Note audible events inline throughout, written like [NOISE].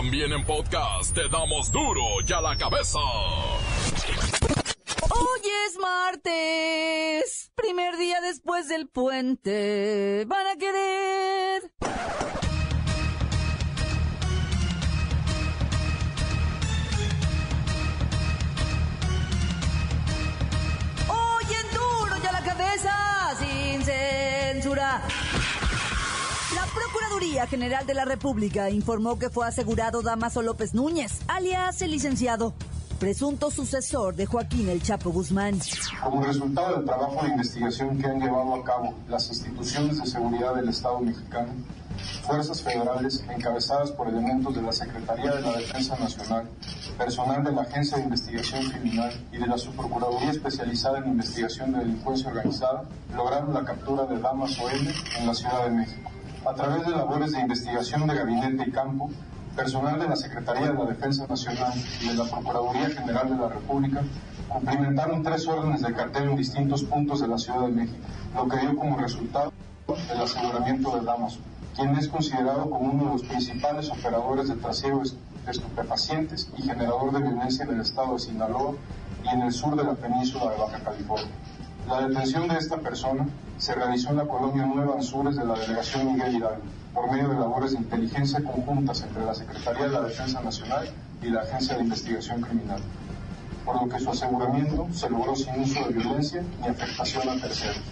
También en podcast te damos duro y a la cabeza. Hoy es martes, primer día después del puente. Van a querer. Procuraduría General de la República informó que fue asegurado Damaso López Núñez, alias el licenciado, presunto sucesor de Joaquín El Chapo Guzmán. Como resultado del trabajo de investigación que han llevado a cabo las instituciones de seguridad del Estado mexicano, fuerzas federales encabezadas por elementos de la Secretaría de la Defensa Nacional, personal de la Agencia de Investigación Criminal y de la Subprocuraduría Especializada en Investigación de Delincuencia Organizada, lograron la captura de Damaso M en la Ciudad de México. A través de labores de investigación de gabinete y campo, personal de la Secretaría de la Defensa Nacional y de la Procuraduría General de la República cumplimentaron tres órdenes de cartel en distintos puntos de la Ciudad de México, lo que dio como resultado el aseguramiento de Damaso, quien es considerado como uno de los principales operadores de trasiego de estupefacientes y generador de violencia en el estado de Sinaloa y en el sur de la península de Baja California. La detención de esta persona se realizó en la colonia Nueva Anzures de la delegación Miguel Hidalgo, por medio de labores de inteligencia conjuntas entre la Secretaría de la Defensa Nacional y la Agencia de Investigación Criminal, por lo que su aseguramiento se logró sin uso de violencia ni afectación a terceros.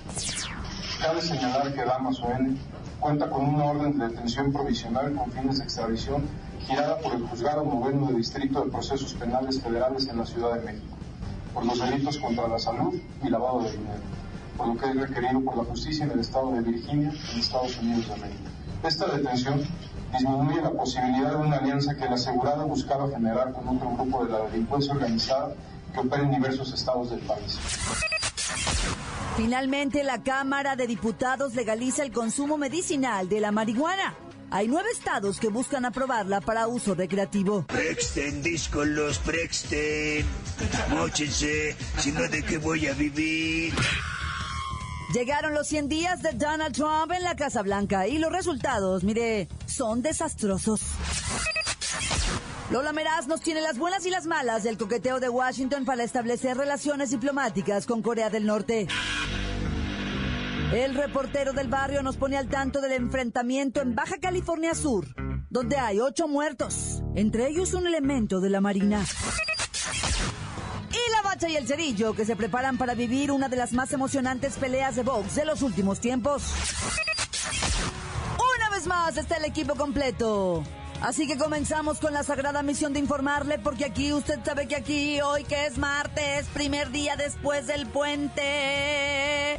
Cabe señalar que Damaso N cuenta con una orden de detención provisional con fines de extradición girada por el Juzgado Noveno de Distrito de Procesos Penales Federales en la Ciudad de México por los delitos contra la salud y lavado de dinero, por lo que es requerido por la justicia en el estado de Virginia, en Estados Unidos de América. Esta detención disminuye la posibilidad de una alianza que el asegurado buscaba generar con otro grupo de la delincuencia organizada que opera en diversos estados del país. Finalmente, la Cámara de Diputados legaliza el consumo medicinal de la marihuana. Hay nueve estados que buscan aprobarla para uso recreativo. Prexten, discolos, prexten. Móchense, si no, ¿de qué voy a vivir? Llegaron los 100 días de Donald Trump en la Casa Blanca y los resultados, mire, son desastrosos. Lola Meraz nos tiene las buenas y las malas del coqueteo de Washington para establecer relaciones diplomáticas con Corea del Norte. El reportero del barrio nos pone al tanto del enfrentamiento en Baja California Sur, donde hay ocho muertos, entre ellos un elemento de la Marina. Y la bacha y el cerillo que se preparan para vivir una de las más emocionantes peleas de box de los últimos tiempos. Una vez más está el equipo completo. Así que comenzamos con la sagrada misión de informarle, porque aquí usted sabe que aquí, hoy que es martes, primer día después del puente.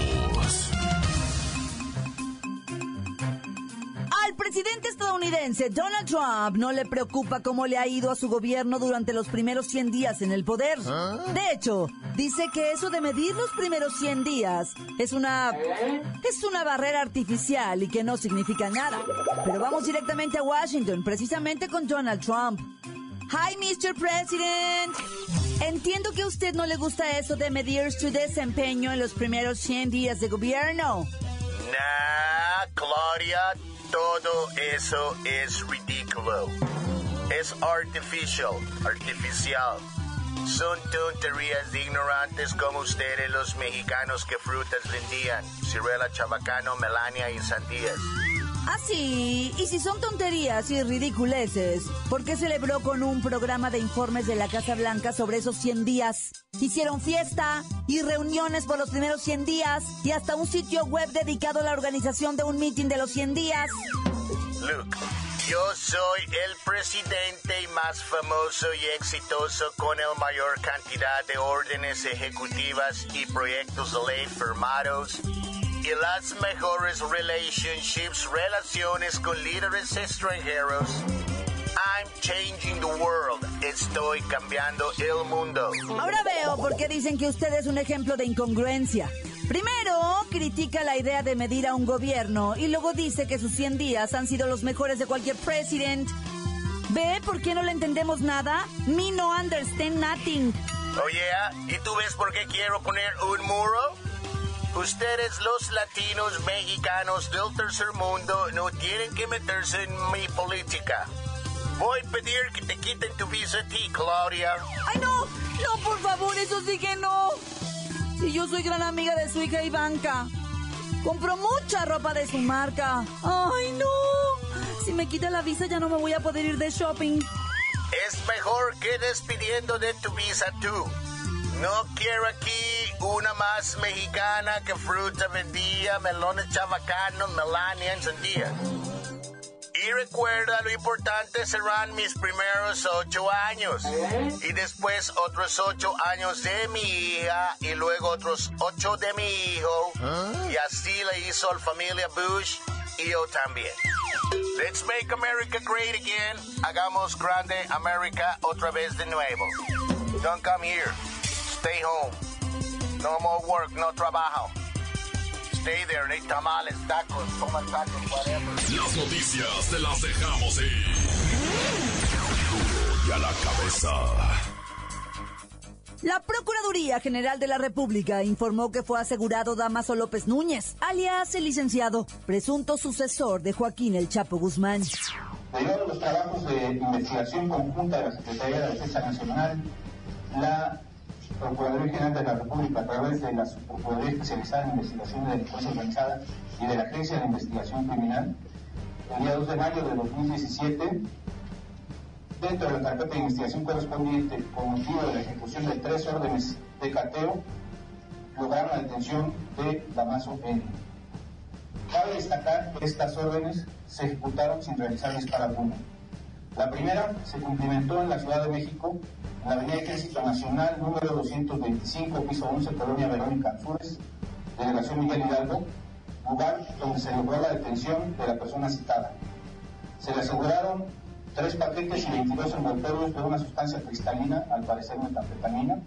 Al presidente estadounidense Donald Trump no le preocupa cómo le ha ido a su gobierno durante los primeros 100 días en el poder. De hecho, dice que eso de medir los primeros 100 días es una es una barrera artificial y que no significa nada. Pero vamos directamente a Washington, precisamente con Donald Trump. Hi, Mr. President. Entiendo que a usted no le gusta eso de medir su desempeño en los primeros 100 días de gobierno. Nah, Claudia, todo eso es ridículo. Es artificial, artificial. Son tonterías de ignorantes como ustedes los mexicanos que frutas vendían. Ciruela, chabacano, melania y sandías. Ah, sí, y si son tonterías y ridiculeces, ¿por qué celebró con un programa de informes de la Casa Blanca sobre esos 100 días? Hicieron fiesta y reuniones por los primeros 100 días y hasta un sitio web dedicado a la organización de un meeting de los 100 días. Look, yo soy el presidente más famoso y exitoso con el mayor cantidad de órdenes ejecutivas y proyectos de ley firmados y las mejores relationships, relaciones con líderes extranjeros. I'm changing the world estoy cambiando el mundo. Ahora veo por qué dicen que usted es un ejemplo de incongruencia. Primero, critica la idea de medir a un gobierno y luego dice que sus 100 días han sido los mejores de cualquier president. ¿Ve por qué no le entendemos nada? Me no understand nothing. Oye, ¿y tú ves por qué quiero poner un muro? Ustedes los latinos mexicanos del tercer mundo no tienen que meterse en mi política. Voy a pedir que te quiten tu visa a ti, Claudia. ¡Ay, no! No, por favor, eso sí que no. Si yo soy gran amiga de su hija Ivanka. Compro mucha ropa de su marca. ¡Ay, no! Si me quita la visa ya no me voy a poder ir de shopping. Es mejor que despidiendo de tu visa tú. No quiero aquí una más mexicana que fruta vendía, melones chavacanos, melania en sandía. Y recuerda lo importante serán mis primeros ocho años. Y después otros ocho años de mi hija y luego otros ocho de mi hijo. Y así le hizo la familia Bush y yo también. Let's make America great again. Hagamos grande América otra vez de nuevo. Don't come here. Stay home. No more work, no trabajo. Stay there, they tamales, tacos, toman tacos, whatever. Las noticias te las dejamos ir. Duro y a la cabeza. La Procuraduría General de la República informó que fue asegurado Damaso López Núñez, alias el licenciado, presunto sucesor de Joaquín El Chapo Guzmán. Derivado de los trabajos de investigación conjunta de la Secretaría de Defensa Nacional, la Procuraduría General de la República, a través de la Procuraduría Especializada en Investigación de Delincuencia Organizada y de la Agencia de Investigación Criminal, el día 2 de mayo de 2017, dentro de la carpeta de investigación correspondiente, con motivo de la ejecución de tres órdenes de cateo, lograron la detención de Damaso N. Cabe destacar que estas órdenes se ejecutaron sin realizar disparo alguno. La primera se cumplimentó en la Ciudad de México, en la Avenida Ejército Nacional, número 225, piso 11, Colonia Verónica Anzures, Delegación Miguel Hidalgo, lugar donde se logró la detención de la persona citada. Se le aseguraron tres paquetes y 22 envoltorios de una sustancia cristalina, al parecer metanfetamina,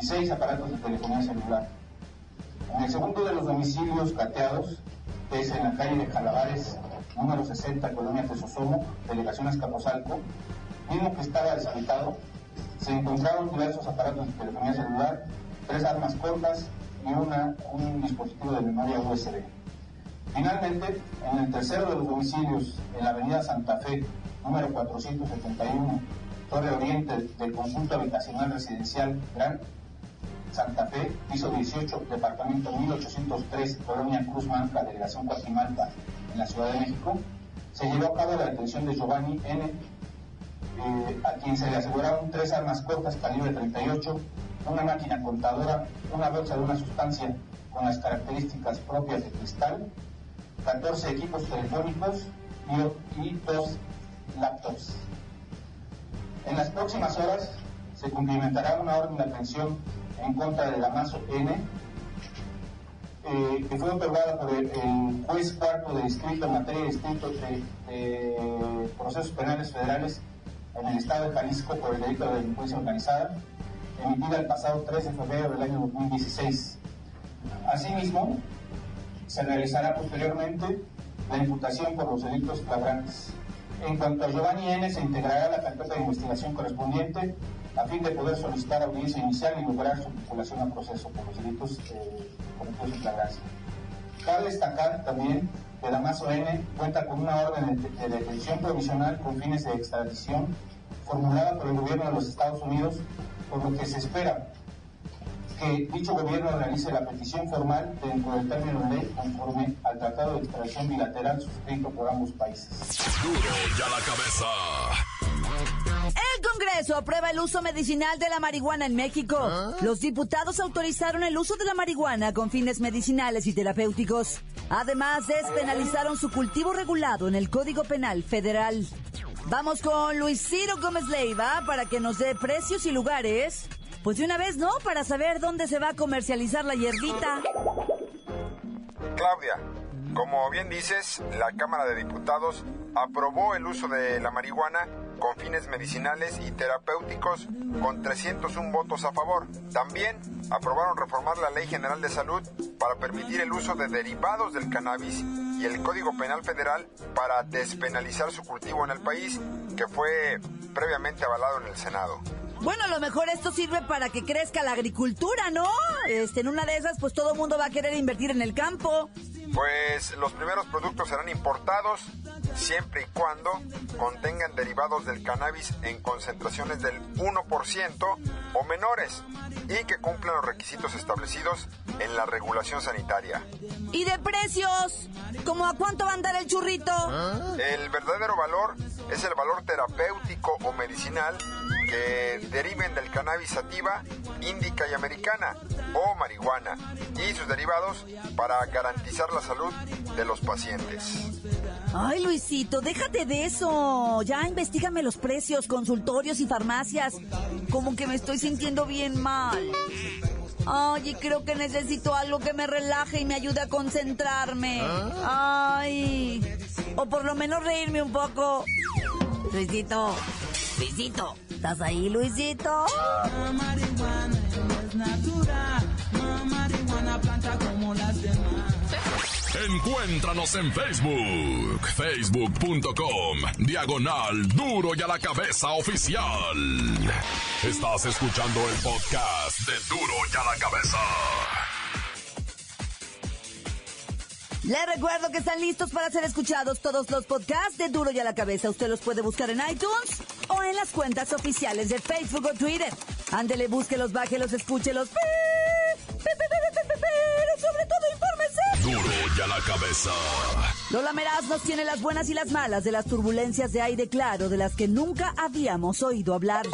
y seis aparatos de telefonía celular. En el segundo de los domicilios cateados, que es en la calle de Calabares, número 60, Colonia Tesosomo, Delegación Escaposalco, mismo que estaba deshabitado, se encontraron diversos aparatos de telefonía celular, tres armas cortas y una, un dispositivo de memoria USB. Finalmente, en el tercero de los domicilios, en la avenida Santa Fe, número 471, Torre Oriente del conjunto habitacional residencial Gran Santa Fe, piso 18, departamento 1803, Colonia Cruz Manca, delegación Guatemala, en la Ciudad de México, se llevó a cabo la detención de Giovanni N., eh, a quien se le aseguraron tres armas cortas calibre 38, una máquina contadora, una bolsa de una sustancia con las características propias de cristal, 14 equipos telefónicos y, dos laptops. En las próximas horas se cumplimentará una orden de aprehensión en contra de Damaso N, eh, que fue otorgada por el, juez cuarto de distrito en materia de distrito de, de, procesos penales federales en el estado de Jalisco por el delito de delincuencia organizada, emitida el pasado 3 de febrero del año 2016. Asimismo, se realizará posteriormente la imputación por los delitos flagrantes. En cuanto a Giovanni N., se integrará la carpeta de investigación correspondiente a fin de poder solicitar audiencia inicial y lograr su vinculación a proceso por los delitos eh, cometidos en flagrancia. Cabe destacar también que Damaso N. cuenta con una orden de, de detención provisional con fines de extradición formulada por el gobierno de los Estados Unidos, por lo que se espera que dicho gobierno realice la petición formal dentro del término de ley conforme al tratado de extradición bilateral suscrito por ambos países. Duro ya la cabeza. Congreso aprueba el uso medicinal de la marihuana en México. Los diputados autorizaron el uso de la marihuana con fines medicinales y terapéuticos. Además, despenalizaron su cultivo regulado en el Código Penal Federal. Vamos con Luis Ciro Gómez Leiva para que nos dé precios y lugares. Pues de una vez, ¿no? Para saber dónde se va a comercializar la hierbita. Claudia, como bien dices, la Cámara de Diputados aprobó el uso de la marihuana con fines medicinales y terapéuticos con 301 votos a favor. También aprobaron reformar la Ley General de Salud para permitir el uso de derivados del cannabis y el Código Penal Federal para despenalizar su cultivo en el país, que fue previamente avalado en el Senado. Bueno, a lo mejor esto sirve para que crezca la agricultura, ¿no? Este, en una de esas, pues todo el mundo va a querer invertir en el campo. Pues los primeros productos serán importados siempre y cuando contengan derivados del cannabis en concentraciones del 1% o menores y que cumplan los requisitos establecidos en la regulación sanitaria. ¿Y de precios? ¿Cómo a cuánto va a andar el churrito? El verdadero valor es el valor terapéutico o medicinal que deriven del cannabis sativa, índica y americana o marihuana y sus derivados para garantizar la salud de los pacientes. Ay, Luisito, déjate de eso. Ya investigame los precios, consultorios y farmacias. Como que me estoy sintiendo bien mal. Ay, creo que necesito algo que me relaje y me ayude a concentrarme. Ay. O por lo menos reírme un poco. Luisito, Luisito, ¿estás ahí, Luisito? Encuéntranos en Facebook, facebook.com, diagonal duro y a la cabeza oficial. Estás escuchando el podcast de duro y a la cabeza. Les recuerdo que están listos para ser escuchados todos los podcasts de Duro y a la Cabeza. Usted los puede buscar en iTunes o en las cuentas oficiales de Facebook o Twitter. Ándele, búsquelos, bájelos, escúchelos. Pero sobre todo, infórmese. Duro y a la cabeza. Lola Meraz nos tiene las buenas y las malas de las turbulencias de aire claro de las que nunca habíamos oído hablar.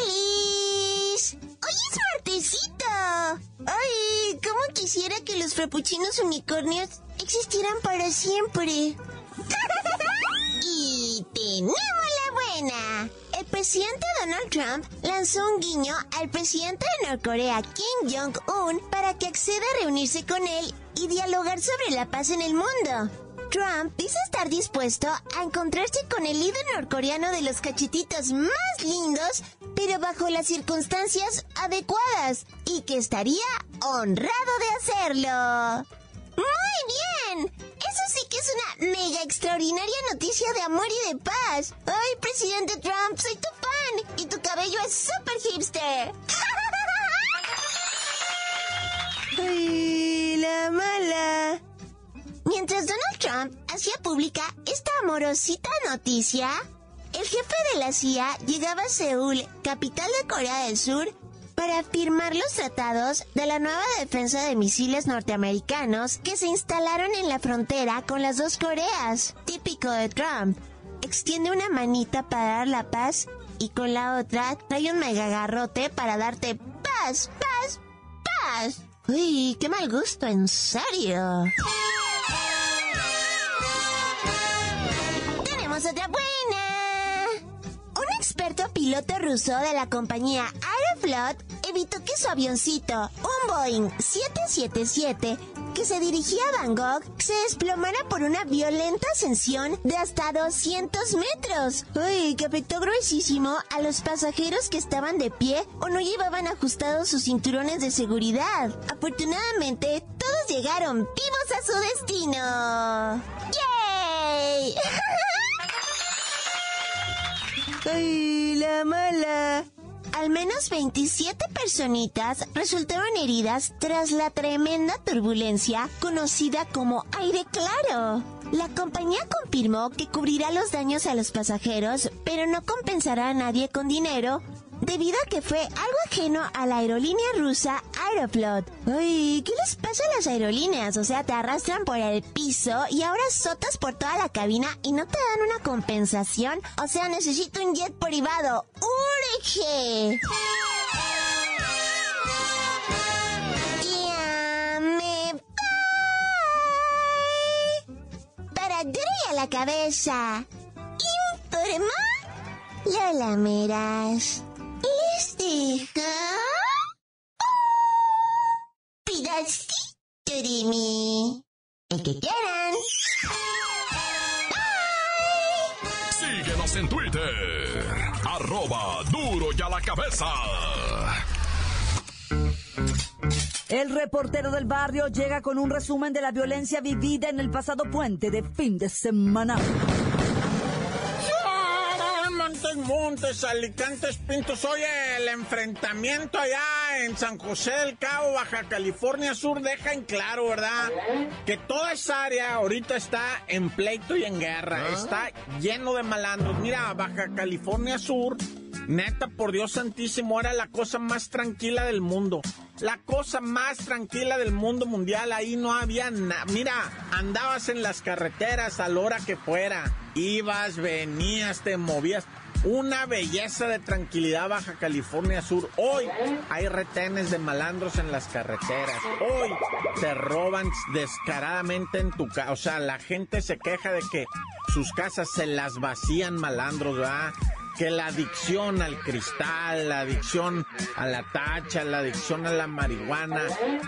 ¡Alice! ¡Hoy es martesito! ¡Ay! ¿Cómo quisiera que los frappuccinos unicornios existieran para siempre? Presidente Donald Trump lanzó un guiño al presidente de Norcorea, Kim Jong-un, para que acceda a reunirse con él y dialogar sobre la paz en el mundo. Trump dice estar dispuesto a encontrarse con el líder norcoreano de los cachetitos más lindos, pero bajo las circunstancias adecuadas, y que estaría honrado de hacerlo. ¡Muy bien! Que es una mega extraordinaria noticia de amor y de paz. ¡Ay, presidente Trump, soy tu fan! Y tu cabello es súper hipster. [LAUGHS] ¡Ay, la mala! Mientras Donald Trump hacía pública esta amorosita noticia, el jefe de la CIA llegaba a Seúl, capital de Corea del Sur, para firmar los tratados de la nueva defensa de misiles norteamericanos que se instalaron en la frontera con las dos Coreas, típico de Trump. Extiende una manita para dar la paz y con la otra trae un megagarrote para darte paz, paz, paz. Uy, qué mal gusto, en serio. Piloto ruso de la compañía Aeroflot evitó que su avioncito, un Boeing 777, que se dirigía a Bangkok, se desplomara por una violenta ascensión de hasta 200 metros. Uy, que afectó gruesísimo a los pasajeros que estaban de pie o no llevaban ajustados sus cinturones de seguridad. Afortunadamente, todos llegaron vivos a su destino. ¡Yay! [LAUGHS] ¡Ay, la mala! Al menos 27 personitas resultaron heridas tras la tremenda turbulencia conocida como aire claro. La compañía confirmó que cubrirá los daños a los pasajeros, pero no compensará a nadie con dinero debido a que fue algo ajeno a la aerolínea rusa Aeroflot. Ay, ¿qué les pasa a las aerolíneas? O sea, te arrastran por el piso y ahora sotas por toda la cabina y no te dan una compensación. O sea, necesito un jet privado. ¡Urge! Ya me voy. Para a la cabeza. Informa Lola Meras. El que quieran. en Twitter. Arroba duro y a la cabeza. El reportero del barrio llega con un resumen de la violencia vivida en el pasado puente de fin de semana. Montes, Alicantes, Pintos. Oye, el enfrentamiento allá en San José del Cabo, Baja California Sur, deja en claro, ¿verdad? Que toda esa área ahorita está en pleito y en guerra. Está lleno de malandros. Mira, Baja California Sur, neta, por Dios santísimo, era la cosa más tranquila del mundo. La cosa más tranquila del mundo mundial. Ahí no había nada. Mira, andabas en las carreteras a la hora que fuera. Ibas, venías, te movías. Una belleza de tranquilidad Baja California Sur. Hoy hay retenes de malandros en las carreteras. Hoy te roban descaradamente en tu casa. O sea, la gente se queja de que sus casas se las vacían malandros, ¿verdad? Que la adicción al cristal, la adicción a la tacha, la adicción a la marihuana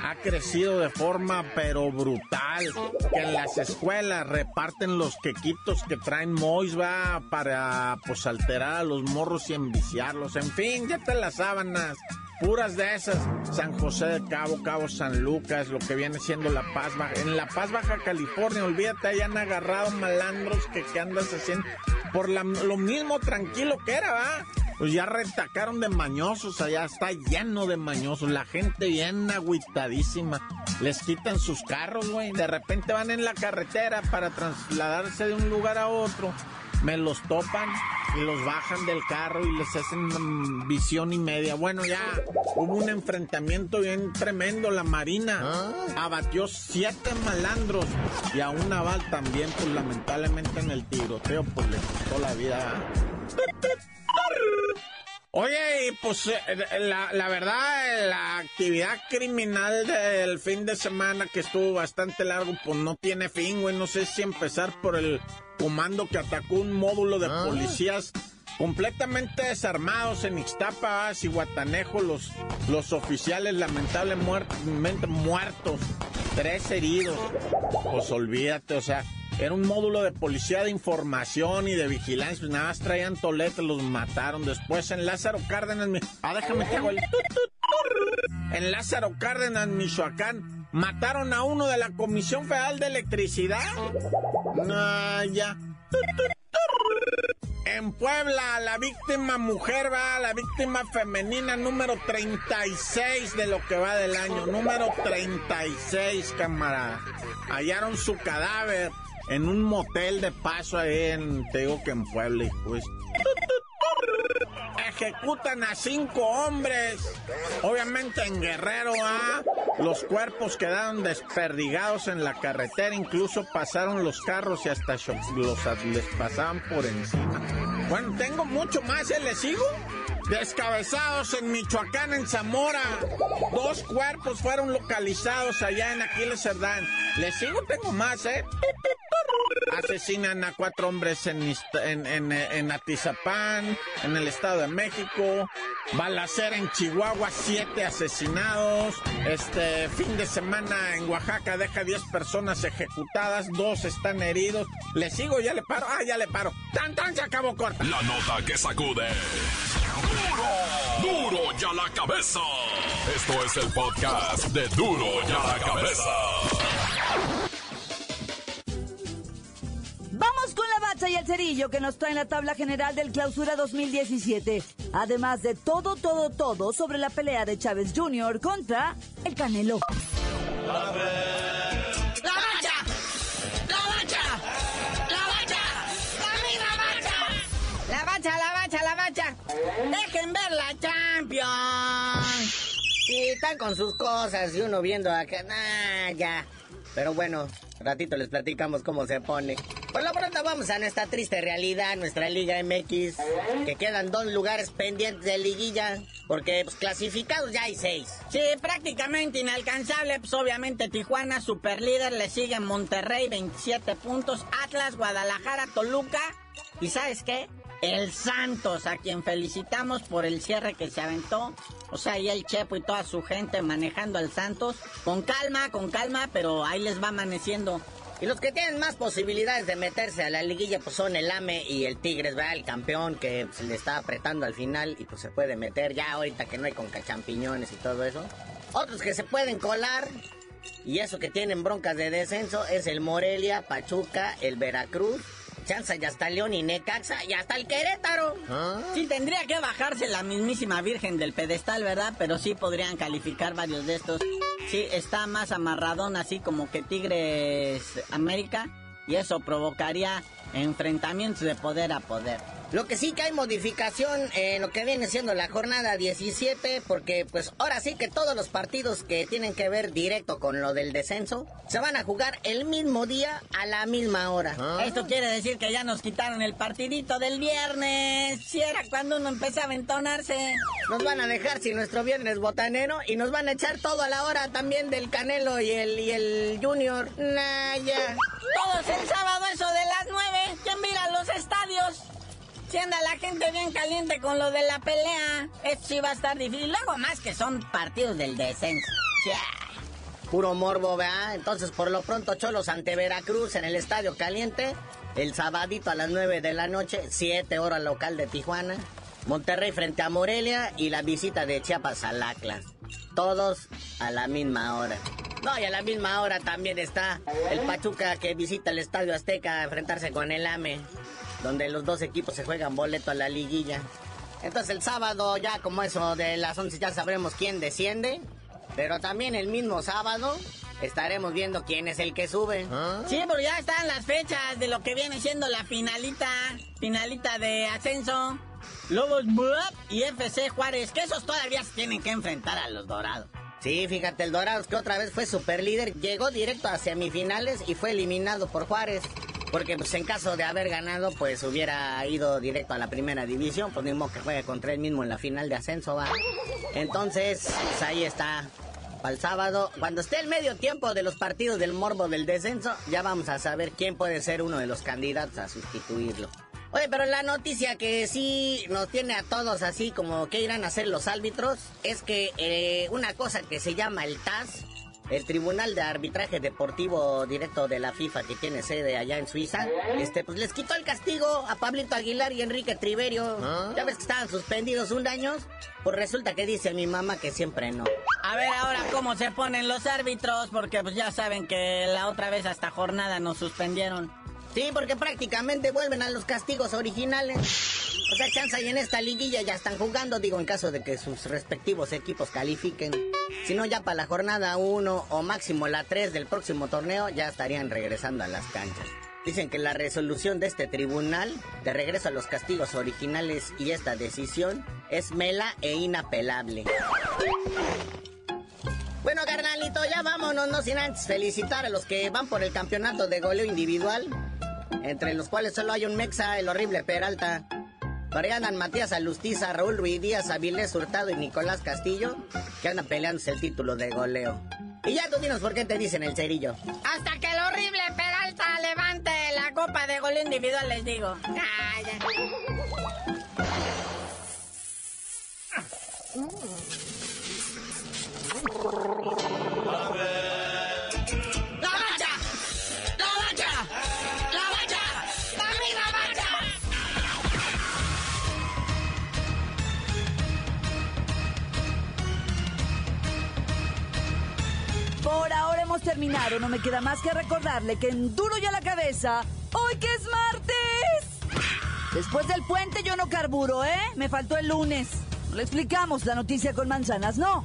ha crecido de forma pero brutal. Que en las escuelas reparten los quequitos que traen Mois, va, para pues alterar a los morros y enviciarlos. En fin, ya te las sábanas. Puras de esas, San José de Cabo, Cabo San Lucas, lo que viene siendo La Paz Baja. En La Paz Baja California, olvídate, hayan agarrado malandros que, que andas haciendo por la- lo mismo tranquilo que era, ¿va? Pues ya retacaron de mañosos, allá está lleno de mañosos, la gente bien agüitadísima. Les quitan sus carros, güey, de repente van en la carretera para trasladarse de un lugar a otro. Me los topan y los bajan del carro y les hacen mm, visión y media. Bueno, ya hubo un enfrentamiento bien tremendo. La Marina abatió siete malandros y a un naval también, pues lamentablemente en el tiroteo, pues le costó la vida. Oye, y pues eh, la, la verdad, la actividad criminal del fin de semana que estuvo bastante largo, pues no tiene fin, güey. No sé si empezar por el comando que atacó un módulo de policías completamente desarmados en Ixtapa, Guatanejo, los, los oficiales lamentablemente muertos, tres heridos. Pues olvídate, o sea, era un módulo de policía de información y de vigilancia, pues nada más traían toletes, los mataron. Después en Lázaro Cárdenas, mi- ah, déjame te hago el en Lázaro Cárdenas, Michoacán, mataron a uno de la Comisión Federal de Electricidad. No, ya. En Puebla, la víctima mujer va, la víctima femenina número 36 de lo que va del año, número 36, camarada. Hallaron su cadáver en un motel de paso ahí en, te digo que en Puebla, y pues. Ejecutan a cinco hombres, obviamente en Guerrero, ¿ah? Los cuerpos quedaron desperdigados en la carretera, incluso pasaron los carros y hasta los les pasaban por encima. Bueno, tengo mucho más, ¿eh? ¿Les sigo? Descabezados en Michoacán, en Zamora. Dos cuerpos fueron localizados allá en Aquiles Cerdán. Les sigo, tengo más, ¿eh? Asesinan a cuatro hombres en, en, en, Atizapán, en el Estado de México. Balacera en Chihuahua, siete asesinados. Este fin de semana en Oaxaca deja 10 personas ejecutadas, dos están heridos. ¿Le sigo? ¿Ya le paro? Ah, ya le paro. ¡Tan, tan! Se acabó corta. La nota que sacude. ¡Duro! ¡Duro y a la cabeza! Esto es el podcast de Duro y a la cabeza. Vamos con la bacha y el cerillo que nos traen la tabla general del clausura 2017. Además de todo, todo, todo sobre la pelea de Chávez Jr. contra el Canelo. ¡La Champions! Sí, están con sus cosas y uno viendo acá, nah, ya. Pero bueno, ratito les platicamos cómo se pone. Por lo pronto vamos a nuestra triste realidad, nuestra Liga MX, que quedan dos lugares pendientes de liguilla, porque pues, clasificados ya hay seis. Sí, prácticamente inalcanzable, pues obviamente Tijuana, superlíder, le sigue Monterrey, 27 puntos, Atlas, Guadalajara, Toluca, y ¿sabes qué? El Santos, a quien felicitamos por el cierre que se aventó. O sea, y el Chepo y toda su gente manejando al Santos. Con calma, con calma, pero ahí les va amaneciendo. Y los que tienen más posibilidades de meterse a la liguilla pues son el AME y el Tigres, ¿verdad? El campeón que se le está apretando al final y pues se puede meter ya ahorita que no hay con cachampiñones y todo eso. Otros que se pueden colar y eso que tienen broncas de descenso es el Morelia, Pachuca, el Veracruz Chanza y hasta León y Necaxa y hasta el Querétaro. ¿Ah? Sí, tendría que bajarse la mismísima Virgen del pedestal, ¿verdad? Pero sí podrían calificar varios de estos. Sí, está más amarradón así como que Tigres América y eso provocaría enfrentamientos de poder a poder. Lo que sí que hay modificación en lo que viene siendo la jornada 17, porque pues ahora sí que todos los partidos que tienen que ver directo con lo del descenso se van a jugar el mismo día a la misma hora. ¿Ah? Esto quiere decir que ya nos quitaron el partidito del viernes. Si era cuando uno empezaba a entonarse. Nos van a dejar sin nuestro viernes botanero y nos van a echar todo a la hora también del Canelo y el, y el Junior. Naya. Todos el sábado eso de las 9. ¿Quién mira los estadios? Si la gente bien caliente con lo de la pelea, esto sí va a estar difícil. Luego más que son partidos del descenso. Puro morbo, ¿verdad? Entonces, por lo pronto, Cholos ante Veracruz en el Estadio Caliente. El sabadito a las 9 de la noche, 7 horas local de Tijuana. Monterrey frente a Morelia y la visita de Chiapas al Atlas. Todos a la misma hora. No, y a la misma hora también está el Pachuca que visita el Estadio Azteca a enfrentarse con el AME donde los dos equipos se juegan boleto a la liguilla. Entonces el sábado ya como eso de las 11 ya sabremos quién desciende, pero también el mismo sábado estaremos viendo quién es el que sube. ¿Ah? Sí, pero ya están las fechas de lo que viene siendo la finalita, finalita de ascenso. Lobos Buap y FC Juárez, que esos todavía se tienen que enfrentar a los Dorados. Sí, fíjate, el Dorados que otra vez fue super líder, llegó directo a semifinales y fue eliminado por Juárez. Porque pues en caso de haber ganado, pues hubiera ido directo a la primera división, pues mismo que juegue contra él mismo en la final de ascenso, va. Entonces, pues ahí está. Para el sábado, cuando esté el medio tiempo de los partidos del morbo del descenso, ya vamos a saber quién puede ser uno de los candidatos a sustituirlo. Oye, pero la noticia que sí nos tiene a todos así como que irán a hacer los árbitros es que eh, una cosa que se llama el TAS el Tribunal de Arbitraje Deportivo Directo de la FIFA que tiene sede allá en Suiza, este, pues les quitó el castigo a Pablito Aguilar y Enrique Triverio. ¿Ah? Ya ves que estaban suspendidos un año, pues resulta que dice mi mamá que siempre no. A ver ahora cómo se ponen los árbitros, porque pues ya saben que la otra vez hasta jornada nos suspendieron. Sí, porque prácticamente vuelven a los castigos originales. O sea, chance y en esta liguilla ya están jugando, digo, en caso de que sus respectivos equipos califiquen. Si no, ya para la jornada 1 o máximo la 3 del próximo torneo ya estarían regresando a las canchas. Dicen que la resolución de este tribunal de regreso a los castigos originales y esta decisión es mela e inapelable. Bueno, carnalito, ya vámonos, no sin antes felicitar a los que van por el campeonato de goleo individual entre los cuales solo hay un Mexa, el horrible Peralta. Por ahí andan Matías Alustiza, Raúl Ruiz Díaz, Avilés Hurtado y Nicolás Castillo, que andan peleándose el título de goleo. Y ya tú dinos por qué te dicen el cerillo. Hasta que el horrible Peralta levante la copa de goleo individual, les digo. Hemos terminado, no me queda más que recordarle que en duro ya la cabeza, hoy que es martes. Después del puente yo no carburo, ¿eh? Me faltó el lunes. No le explicamos la noticia con manzanas, no.